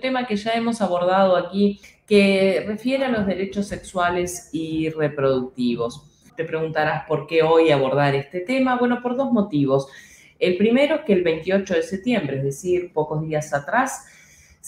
tema que ya hemos abordado aquí, que refiere a los derechos sexuales y reproductivos. Te preguntarás por qué hoy abordar este tema. Bueno, por dos motivos. El primero que el 28 de septiembre, es decir, pocos días atrás,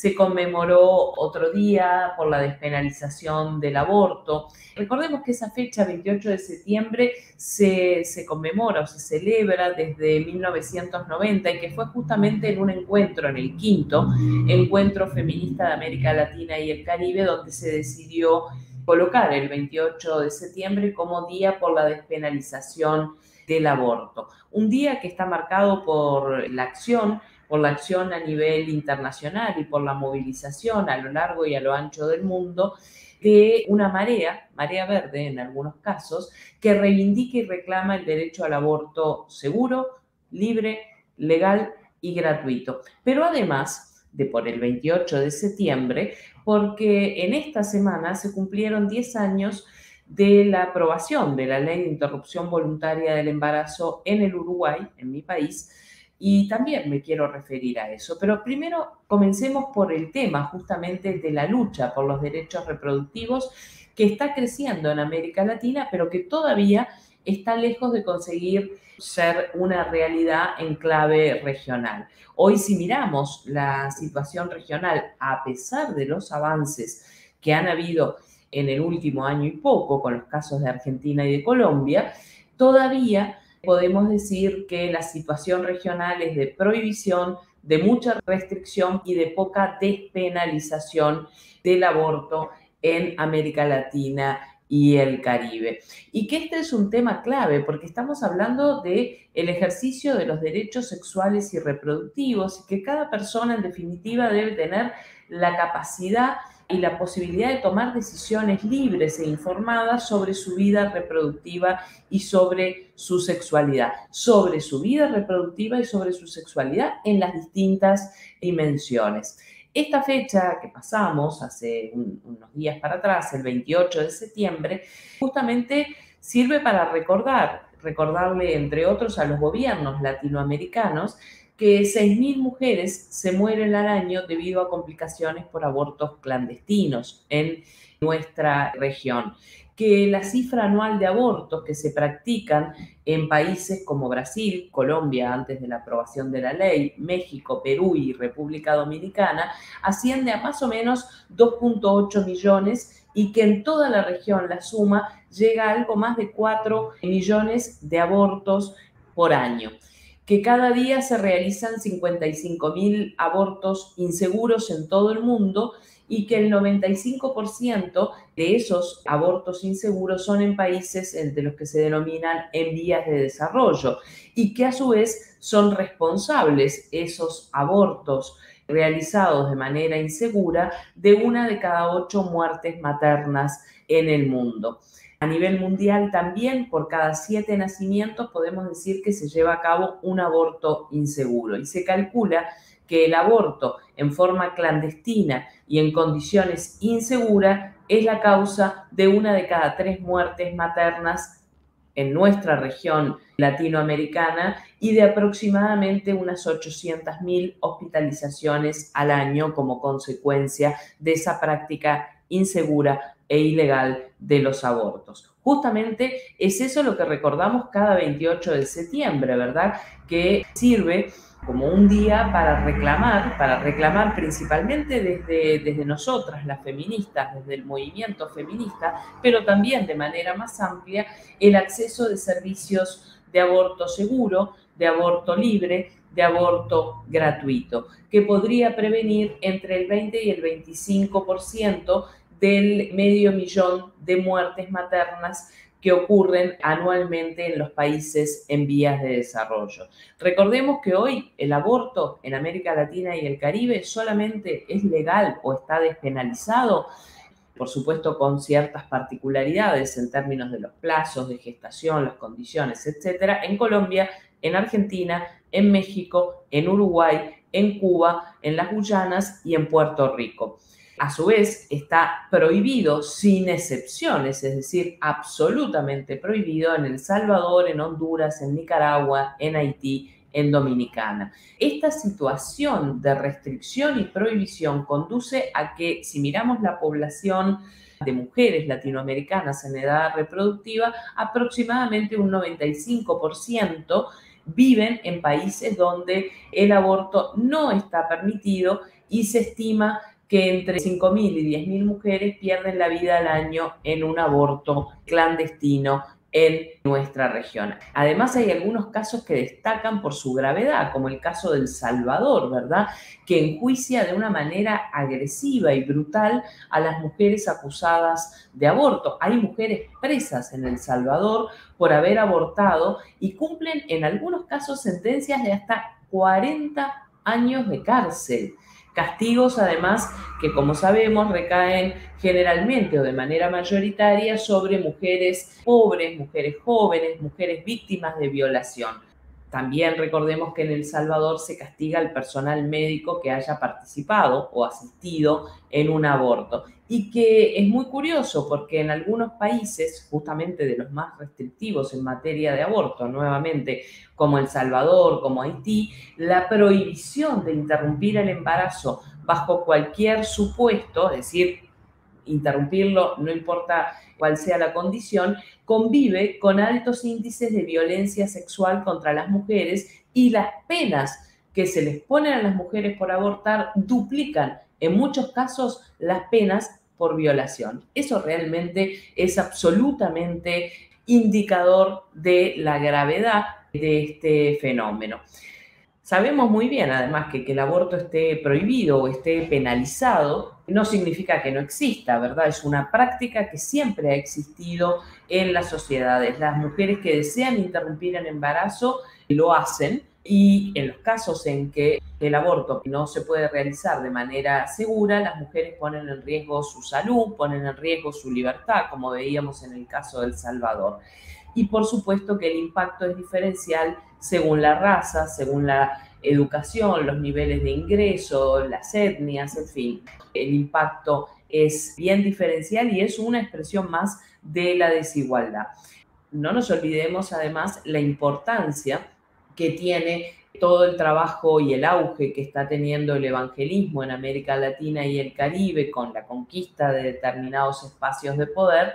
se conmemoró otro día por la despenalización del aborto. Recordemos que esa fecha, 28 de septiembre, se, se, conmemora o se celebra desde 1990 y que fue justamente en un encuentro, en el quinto encuentro feminista de América Latina y el Caribe, donde se decidió colocar el 28 de septiembre como día por la despenalización del aborto. Un día que está marcado por la acción por la acción a nivel internacional y por la movilización a lo largo y a lo ancho del mundo de una marea, marea verde en algunos casos, que reivindica y reclama el derecho al aborto seguro, libre, legal y gratuito. Pero además de por el 28 de septiembre, porque en esta semana se cumplieron 10 años de la aprobación de la ley de interrupción voluntaria del embarazo en el Uruguay, en mi país, y también me quiero referir a eso. Pero primero comencemos por el tema justamente de la lucha por los derechos reproductivos que está creciendo en América Latina, pero que todavía está lejos de conseguir ser una realidad en clave regional. Hoy si miramos la situación regional, a pesar de los avances que han habido en el último año y poco con los casos de Argentina y de Colombia, todavía podemos decir que la situación regional es de prohibición, de mucha restricción y de poca despenalización del aborto en América Latina y el Caribe. Y que este es un tema clave porque estamos hablando de el ejercicio de los derechos sexuales y reproductivos y que cada persona en definitiva debe tener la capacidad y la posibilidad de tomar decisiones libres e informadas sobre su vida reproductiva y sobre su sexualidad, sobre su vida reproductiva y sobre su sexualidad en las distintas dimensiones. Esta fecha que pasamos hace unos días para atrás, el 28 de septiembre, justamente sirve para recordar, recordarle entre otros a los gobiernos latinoamericanos que 6.000 mujeres se mueren al año debido a complicaciones por abortos clandestinos en nuestra región, que la cifra anual de abortos que se practican en países como Brasil, Colombia antes de la aprobación de la ley, México, Perú y República Dominicana asciende a más o menos 2.8 millones y que en toda la región la suma llega a algo más de 4 millones de abortos por año que cada día se realizan 55.000 abortos inseguros en todo el mundo y que el 95% de esos abortos inseguros son en países de los que se denominan en vías de desarrollo y que a su vez son responsables esos abortos realizados de manera insegura de una de cada ocho muertes maternas en el mundo. A nivel mundial también, por cada siete nacimientos, podemos decir que se lleva a cabo un aborto inseguro. Y se calcula que el aborto en forma clandestina y en condiciones inseguras es la causa de una de cada tres muertes maternas en nuestra región latinoamericana y de aproximadamente unas 800.000 hospitalizaciones al año como consecuencia de esa práctica insegura e ilegal de los abortos. Justamente es eso lo que recordamos cada 28 de septiembre, ¿verdad? Que sirve como un día para reclamar, para reclamar principalmente desde, desde nosotras, las feministas, desde el movimiento feminista, pero también de manera más amplia, el acceso de servicios de aborto seguro, de aborto libre, de aborto gratuito, que podría prevenir entre el 20 y el 25% del medio millón de muertes maternas que ocurren anualmente en los países en vías de desarrollo. Recordemos que hoy el aborto en América Latina y el Caribe solamente es legal o está despenalizado, por supuesto con ciertas particularidades en términos de los plazos de gestación, las condiciones, etcétera, en Colombia, en Argentina, en México, en Uruguay, en Cuba, en las Guyanas y en Puerto Rico a su vez está prohibido sin excepciones, es decir, absolutamente prohibido en El Salvador, en Honduras, en Nicaragua, en Haití en Dominicana. Esta situación de restricción y prohibición conduce a que si miramos la población de mujeres latinoamericanas en edad reproductiva, aproximadamente un 95% viven en países donde el aborto no está permitido y se estima que entre 5.000 y 10.000 mujeres pierden la vida al año en un aborto clandestino en nuestra región. Además, hay algunos casos que destacan por su gravedad, como el caso del Salvador, ¿verdad? Que enjuicia de una manera agresiva y brutal a las mujeres acusadas de aborto. Hay mujeres presas en El Salvador por haber abortado y cumplen en algunos casos sentencias de hasta 40 años de cárcel. Castigos, además, que como sabemos recaen generalmente o de manera mayoritaria sobre mujeres pobres, mujeres jóvenes, mujeres víctimas de violación. También recordemos que en El Salvador se castiga al personal médico que haya participado o asistido en un aborto. Y que es muy curioso porque en algunos países, justamente de los más restrictivos en materia de aborto, nuevamente como El Salvador, como Haití, la prohibición de interrumpir el embarazo bajo cualquier supuesto, es decir, interrumpirlo, no importa cuál sea la condición, convive con altos índices de violencia sexual contra las mujeres y las penas que se les ponen a las mujeres por abortar duplican en muchos casos las penas por violación. Eso realmente es absolutamente indicador de la gravedad de este fenómeno. Sabemos muy bien, además, que que el aborto esté prohibido o esté penalizado no significa que no exista, ¿verdad? Es una práctica que siempre ha existido en las sociedades. Las mujeres que desean interrumpir el embarazo lo hacen y en los casos en que el aborto no se puede realizar de manera segura, las mujeres ponen en riesgo su salud, ponen en riesgo su libertad, como veíamos en el caso del Salvador y por supuesto que el impacto es diferencial según la raza, según la educación, los niveles de ingreso, las etnias, en fin. El impacto es bien diferencial y es una expresión más de la desigualdad. No nos olvidemos además la importancia que tiene todo el trabajo y el auge que está teniendo el evangelismo en América Latina y el Caribe con la conquista de determinados espacios de poder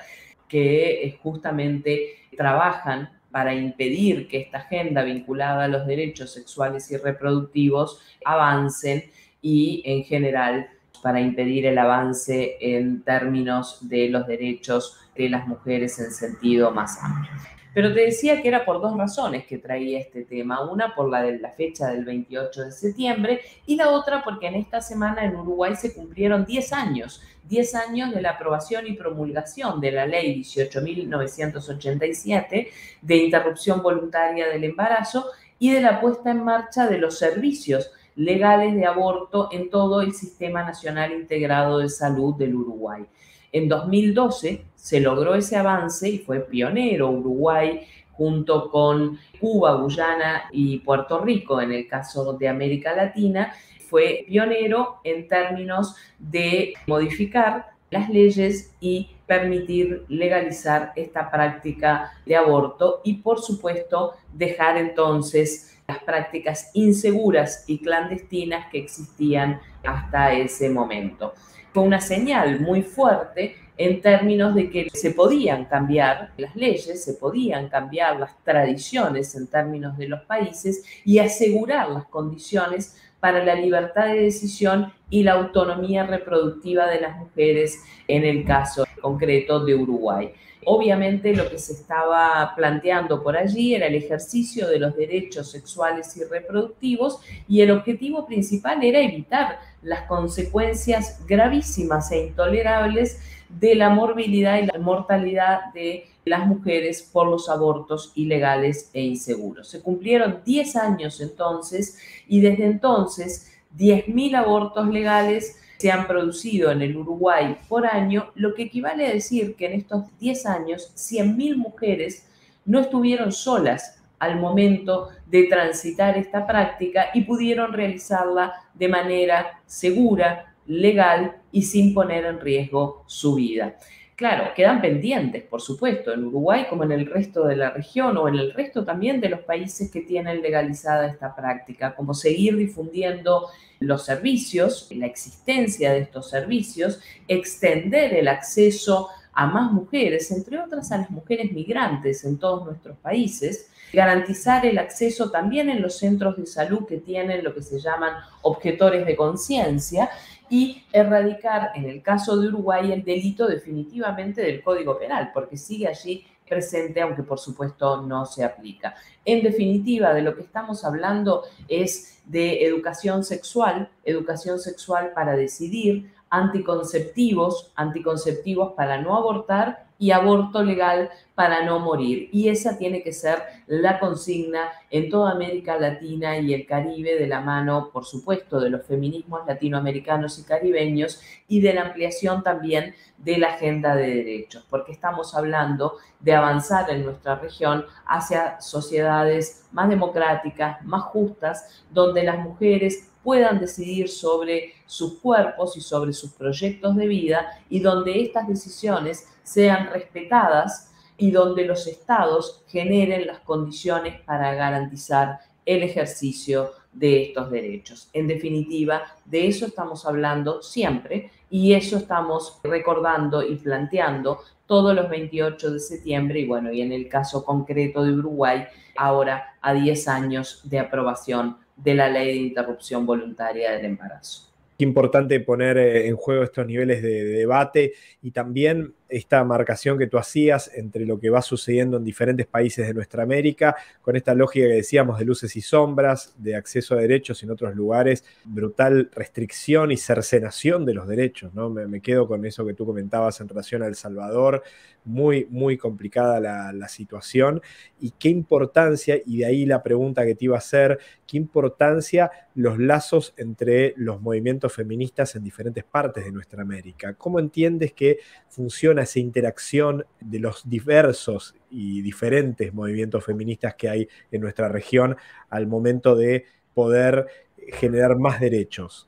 que justamente trabajan para impedir que esta agenda vinculada a los derechos sexuales y reproductivos avancen y en general para impedir el avance en términos de los derechos de las mujeres en sentido más amplio. Pero te decía que era por dos razones que traía este tema. Una por la de la fecha del 28 de septiembre y la otra porque en esta semana en Uruguay se cumplieron 10 años, 10 años de la aprobación y promulgación de la ley 18.987 de interrupción voluntaria del embarazo y de la puesta en marcha de los servicios legales de aborto en todo el Sistema Nacional Integrado de Salud del Uruguay. En 2012 se logró ese avance y fue pionero Uruguay junto con Cuba, Guyana y Puerto Rico. En el caso de América Latina, fue pionero en términos de modificar las leyes y permitir legalizar esta práctica de aborto y por supuesto dejar entonces las prácticas inseguras y clandestinas que existían hasta ese momento fue una señal muy fuerte en términos de que se podían cambiar las leyes, se podían cambiar las tradiciones en términos de los países y asegurar las condiciones para la libertad de decisión y la autonomía reproductiva de las mujeres en el caso concreto de Uruguay. Obviamente lo que se estaba planteando por allí era el ejercicio de los derechos sexuales y reproductivos y el objetivo principal era evitar las consecuencias gravísimas e intolerables de la morbilidad y la mortalidad de las mujeres por los abortos ilegales e inseguros. Se cumplieron 10 años entonces y desde entonces 10.000 abortos legales se han producido en el Uruguay por año, lo que equivale a decir que en estos 10 años 100.000 mujeres no estuvieron solas al momento de transitar esta práctica y pudieron realizarla de manera segura, legal y sin poner en riesgo su vida. Claro, quedan pendientes, por supuesto, en Uruguay como en el resto de la región o en el resto también de los países que tienen legalizada esta práctica, como seguir difundiendo los servicios, la existencia de estos servicios, extender el acceso a más mujeres, entre otras a las mujeres migrantes en todos nuestros países, garantizar el acceso también en los centros de salud que tienen lo que se llaman objetores de conciencia y erradicar, en el caso de Uruguay, el delito definitivamente del Código Penal, porque sigue allí presente, aunque por supuesto no se aplica. En definitiva, de lo que estamos hablando es de educación sexual, educación sexual para decidir, anticonceptivos, anticonceptivos para no abortar y aborto legal para no morir. Y esa tiene que ser la consigna en toda América Latina y el Caribe de la mano, por supuesto, de los feminismos latinoamericanos y caribeños y de la ampliación también de la agenda de derechos, porque estamos hablando de avanzar en nuestra región hacia sociedades más democráticas, más justas, donde las mujeres puedan decidir sobre sus cuerpos y sobre sus proyectos de vida y donde estas decisiones sean respetadas y donde los estados generen las condiciones para garantizar el ejercicio de estos derechos. En definitiva, de eso estamos hablando siempre y eso estamos recordando y planteando todos los 28 de septiembre y bueno, y en el caso concreto de Uruguay, ahora a 10 años de aprobación de la ley de interrupción voluntaria del embarazo. Qué importante poner eh, en juego estos niveles de, debate y también esta marcación que tú hacías entre lo que va sucediendo en diferentes países de nuestra América, con esta lógica que decíamos de luces y sombras, de acceso a derechos en otros lugares, brutal restricción y cercenación de los derechos, ¿no? Me, quedo con eso que tú comentabas en relación a El Salvador, muy, muy complicada la, la situación y qué importancia, y de ahí la pregunta que te iba a hacer, qué importancia los lazos entre los movimientos feministas en diferentes partes de nuestra América. ¿Cómo entiendes que funciona esa interacción de los diversos y diferentes movimientos feministas que hay en nuestra región al momento de poder generar más derechos?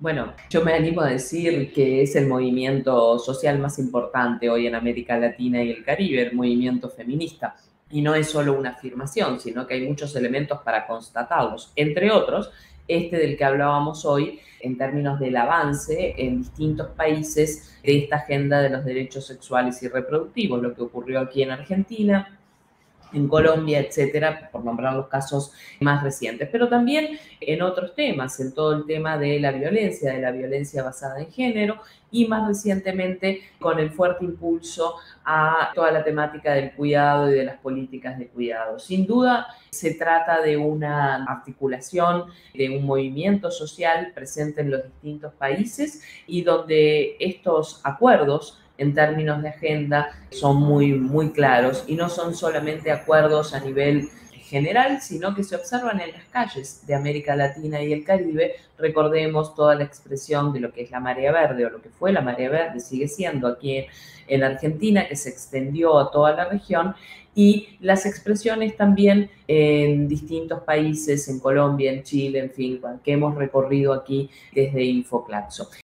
Bueno, yo me animo a decir que es el movimiento social más importante hoy en América Latina y el Caribe, el movimiento feminista. Y no es solo una afirmación, sino que hay muchos elementos para constatarlos. Entre otros, este del que hablábamos hoy en términos del avance en distintos países de esta agenda de los derechos sexuales y reproductivos, lo que ocurrió aquí en Argentina, en Colombia, etcétera, por nombrar los casos más recientes, pero también en otros temas, en todo el tema de la violencia, de la violencia basada en género y más recientemente con el fuerte impulso a toda la temática del cuidado y de las políticas de cuidado. Sin duda, se trata de una articulación de un movimiento social presente en los distintos países y donde estos acuerdos en términos de agenda son muy, muy claros y no son solamente acuerdos a nivel general, sino que se observan en las calles de América Latina y el Caribe. Recordemos toda la expresión de lo que es la marea verde o lo que fue la marea verde, sigue siendo aquí en Argentina, que se extendió a toda la región, y las expresiones también en distintos países, en Colombia, en Chile, en fin, que hemos recorrido aquí desde Infoclaxo.